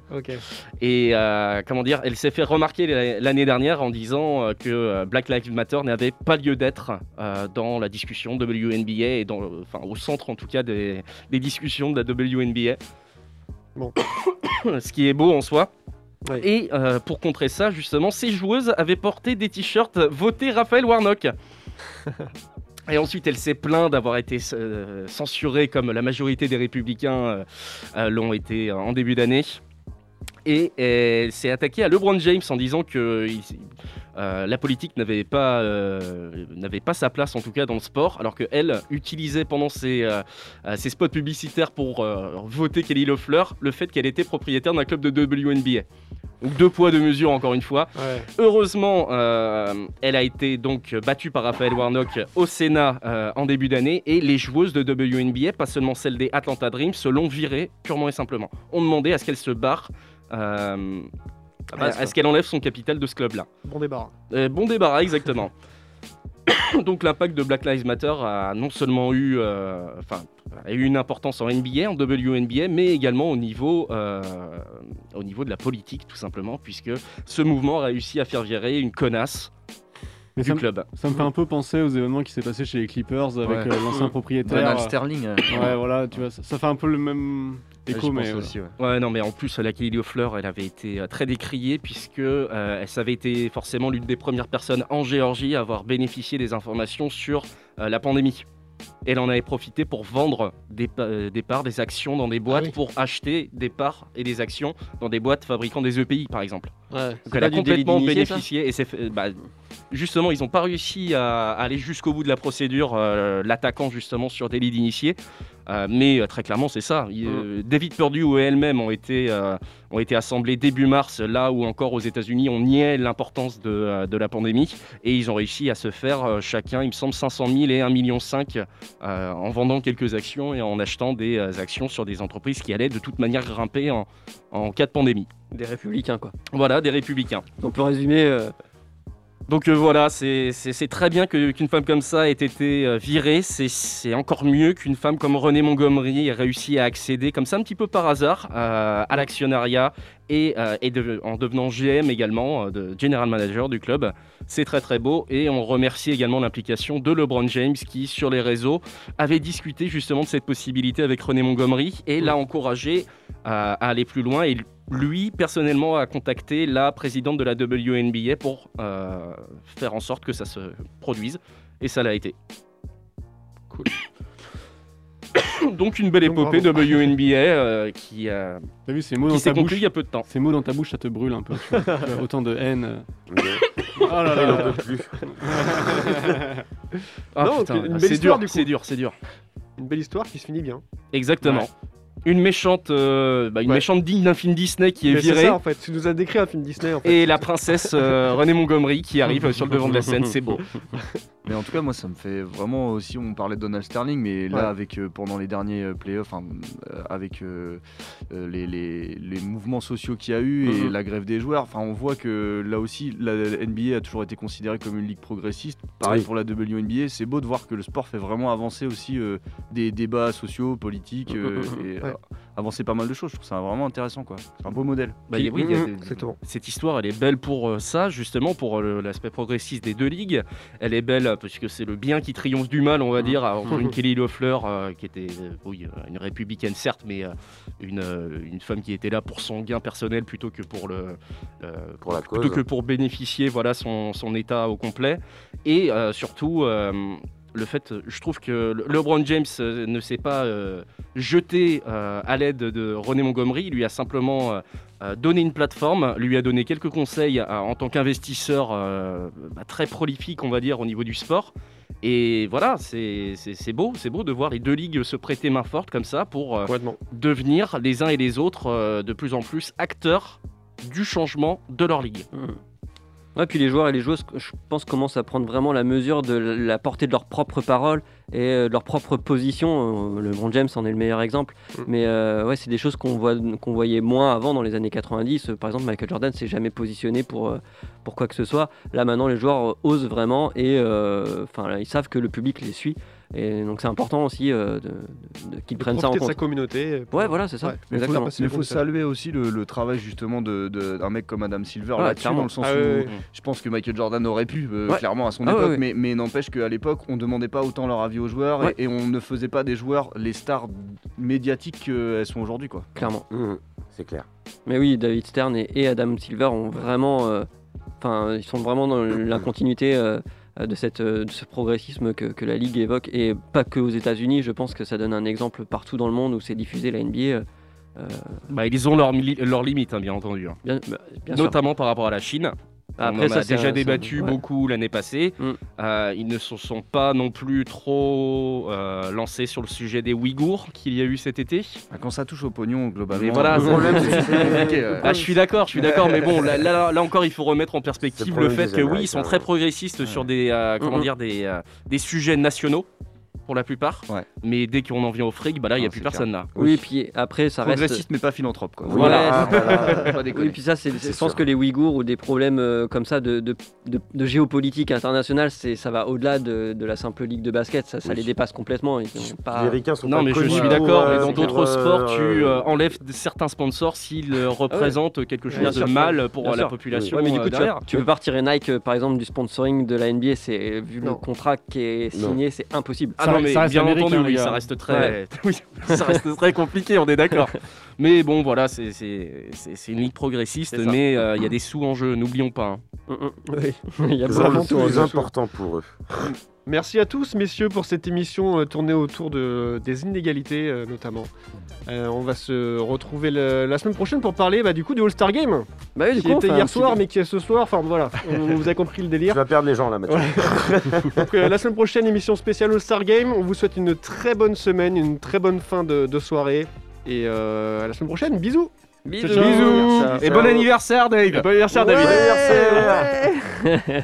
Et euh, comment dire, elle s'est fait remarquer la- l'année dernière en disant euh, que euh, Black Lives Matter n'avait pas lieu d'être euh, dans la discussion WNBA et dans, enfin, au centre en tout cas des, des discussions de la WNBA. Bon. (coughs) Ce qui est beau en soi. Ouais. Et euh, pour contrer ça, justement, ces joueuses avaient porté des t-shirts votés Raphaël Warnock. (laughs) Et ensuite, elle s'est plainte d'avoir été euh, censurée comme la majorité des républicains euh, euh, l'ont été en début d'année. Et elle s'est attaquée à LeBron James en disant que euh, la politique n'avait pas, euh, n'avait pas sa place, en tout cas dans le sport, alors qu'elle utilisait pendant ses, euh, ses spots publicitaires pour voter Kelly Loeffler le fait qu'elle était propriétaire d'un club de WNBA. Donc deux poids, deux mesures, encore une fois. Ouais. Heureusement, elle a été donc battue par Raphaël Warnock au Sénat en début d'année et les joueuses de WNBA, pas seulement celles des Atlanta Dreams, se l'ont virée purement et simplement. On demandait à ce qu'elle se barre, base, à ce qu'elle enlève son capital de ce club-là. Bon débarras. Euh, bon débarras, exactement. (coughs) Donc l'impact de Black Lives Matter a non seulement eu, euh, enfin, a eu une importance en NBA, en WNBA, mais également au niveau, euh, au niveau de la politique, tout simplement, puisque ce mouvement a réussi à faire virer une connasse Mais du ça club. Ça me fait un peu penser aux événements qui s'est passé chez les Clippers avec Ouais. euh, l'ancien propriétaire. Donald Sterling. euh, Ouais, voilà, tu vois, ça, ça fait un peu le même écho, mais aussi, ouais. Ouais, non, mais en plus, la Kelly Loeffler, elle avait été euh, très décriée puisque euh, elle avait été forcément l'une des premières personnes en Géorgie à avoir bénéficié des informations sur euh, la pandémie. Elle en avait profité pour vendre des, pa- euh, des parts, des actions dans des boîtes oui. pour acheter des parts et des actions dans des boîtes fabriquant des EPI, par exemple. Ouais. Donc elle a complètement bénéficié et c'est fait- bah, justement, ils n'ont pas réussi à aller jusqu'au bout de la procédure, euh, l'attaquant justement sur délit d'initié. Euh, mais euh, très clairement, c'est ça. Il- euh, David Perdue et elle-même ont été, ont été assemblés début mars, là où encore aux États-Unis on niait l'importance de, de la pandémie. Et ils ont réussi à se faire chacun, il me semble, 500 000 et 1,5 million en vendant quelques actions et en achetant des actions sur des entreprises qui allaient de toute manière grimper en, en cas de pandémie. Des républicains, quoi. Voilà, des républicains. On peut résumer. euh, Donc euh, voilà, c'est très bien qu'une femme comme ça ait été euh, virée. C'est- encore mieux qu'une femme comme Renée Montgomery ait réussi à accéder comme ça un petit peu par hasard euh, à l'actionnariat et, en devenant GM également, de General Manager du club. C'est très très beau et on remercie également l'implication de LeBron James qui sur les réseaux avait discuté justement de cette possibilité avec René Montgomery et l'a encouragé à aller plus loin et lui personnellement a contacté la présidente de la WNBA pour euh, faire en sorte que ça se produise et ça l'a été. Cool. (coughs) Donc une belle épopée WNBA euh, qui, euh, T'as vu ces mots qui dans s'est ta bouche conclue il y a peu de temps. Ces mots dans ta bouche, ça te brûle un peu. tu vois. Tu as Autant de haine. euh. (coughs) Oh là Il en là. peut plus. (laughs) Ah, Non, putain, une belle c'est histoire, dur, du coup. c'est dur, c'est dur. Une belle histoire qui se finit bien. Exactement. Une méchante, euh, bah, une Ouais. méchante digne d'un film Disney qui est Mais c'est virée. ça en fait. Tu nous as décrit un film Disney en fait. Et la princesse euh, Renée Montgomery qui arrive sur le devant de la scène, c'est beau. (laughs) Mais en tout cas, moi, ça me fait vraiment aussi. On parlait de Donald Sterling, mais là, Ouais. avec euh, pendant les derniers euh, playoffs, hein, euh, avec euh, euh, les, les- les mouvements sociaux qu'il y a eu et Mhm. la grève des joueurs, enfin, on voit que là aussi, la NBA a toujours été considérée comme une ligue progressiste. Pareil Oui. pour la WNBA. C'est beau de voir que le sport fait vraiment avancer aussi euh, des débats sociaux, politiques, euh, et Ouais. (laughs) euh, avancer pas mal de choses. Je trouve ça vraiment intéressant, quoi. C'est un beau modèle. Bah, y a- oui, il y a des- Exactement. cette histoire, elle est belle pour euh, ça, justement, pour euh, l'aspect progressiste des deux ligues. Elle est belle parce que c'est le bien qui triomphe du mal, on va dire, entre une Kelly Loeffler, euh, qui était, euh, oui, une républicaine certes, mais euh, une, euh, une femme qui était là pour son gain personnel plutôt que pour le, euh, Pour la plutôt cause. que pour bénéficier, voilà, son, son état au complet. Et euh, surtout. Euh, le fait, je trouve que le- LeBron James euh, ne s'est pas euh, jeté euh, à l'aide de René Montgomery, il lui a simplement euh, euh, donné une plateforme, lui a donné quelques conseils euh, en tant qu'investisseur euh, bah, très prolifique, on va dire, au niveau du sport. Et voilà, c'est beau, c'est beau de voir les deux ligues se prêter main forte comme ça pour euh, devenir les uns et les autres euh, de plus en plus acteurs du changement de leur ligue. Ouais, puis les joueurs et les joueuses, je pense, commencent à prendre vraiment la mesure de la portée de leurs propres paroles et euh, de leur propre position. Euh, Le LeBron James en est le meilleur exemple. Mm. Mais euh, ouais, c'est des choses qu'on voyait moins avant dans les années 90. Euh, Par exemple, Michael Jordan s'est jamais positionné pour, pour quoi que ce soit. Là, maintenant, les joueurs osent vraiment et enfin, ils savent que le public les suit. Et donc, c'est important aussi euh, de, de- de qu'ils prennent ça en profiter de compte. sa communauté. pour- Ouais, voilà, c'est ça. Ouais. Mais il faut, Exactement. mais saluer aussi le, le travail justement de- de- d'un mec comme Adam Silver Ouais, là-dessus, clairement. dans le sens Ah où ouais, je pense que Michael Jordan aurait pu, euh, Ouais. clairement, à son Ah époque, mais, mais n'empêche qu'à l'époque, on demandait pas autant leur avis aux joueurs Ouais. et, et on ne faisait pas des joueurs les stars médiatiques qu'elles sont aujourd'hui. quoi. Clairement. Mhm, C'est clair. Mais oui, David Stern et, et Adam Silver ont vraiment, euh, ils sont vraiment dans (clears throat) la continuité euh, de, cette, euh, de ce progressisme que, que la ligue évoque et pas que aux États-Unis. Je pense que ça donne un exemple partout dans le monde où c'est diffusé la NBA. euh, euh, Bah, ils ont leurs limites, hein, bien entendu. hein. bien, bah, bien sûr. Notamment par rapport à la Chine. Après, on en ça, a c'est déjà débattu ouais. beaucoup l'année passée. Mm. Euh, ils ne se sont pas non plus trop euh, lancés sur le sujet des Ouïghours qu'il y a eu cet été. Ah, Quand ça touche au pognon, globalement. Mais voilà, problème, ouais. Ah, je suis d'accord, je suis d'accord, mais bon, là, là, là encore, il faut remettre en perspective le fait que oui, ils sont très ouais. progressistes sur des, euh, comment dire, des, euh, des sujets nationaux pour la plupart. Ouais. Mais dès qu'on en vient au fric, bah là, il n'y a Non, plus personne là. Oui, et puis après, ça reste. Progressiste, mais pas philanthrope. Quoi. Voilà. Ah, voilà, (laughs) pas déconner. Oui, puis ça, c'est, C'est je pense que les Ouïghours ou des problèmes euh, comme ça de, de, de- de géopolitique internationale, c'est, ça va au-delà de, de la simple ligue de basket. Ça, ça Oui. les dépasse complètement. Ils ont pas... Les Ricains sont Non, pas mais je suis d'accord, mais euh, dans d'autres euh, sports, tu euh, enlèves de- certains sponsors s'ils représentent quelque chose de mal pour la population. Mais du coup, tu, peux pas retirer Nike, par exemple, du sponsoring de la NBA. C'est, vu le contrat qui est signé, c'est impossible. Ah Ça non, reste- mais ça reste bien entendu, oui, gars. ça reste très, Ouais. (laughs) oui, ça reste très compliqué, on est d'accord. (laughs) Mais bon, voilà, c'est c'est- c'est- c'est une ligue progressiste, mais euh, il y a des sous en jeu, n'oublions pas. hein. Mm, mm. Oui. (laughs) Il y a C'est vraiment tout important pour eux. Merci à tous, messieurs, pour cette émission euh, tournée autour de, des inégalités, euh, notamment. Euh, on va se retrouver le- la semaine prochaine pour parler bah, du coup du All-Star Game. Bah oui, du qui coup, était hier soir, mais qui est ce soir. Enfin voilà, (laughs) on- vous avez compris le délire. Tu vas perdre les gens là, Mathieu. (laughs) Donc euh, la semaine prochaine, émission spéciale All-Star Game. On vous souhaite une très bonne semaine, une très bonne fin de, de soirée. Et euh, à la semaine prochaine, bisous Bisous. Bisous Ciao, Et bon anniversaire, Dave Et bon anniversaire, Ouais. David (laughs)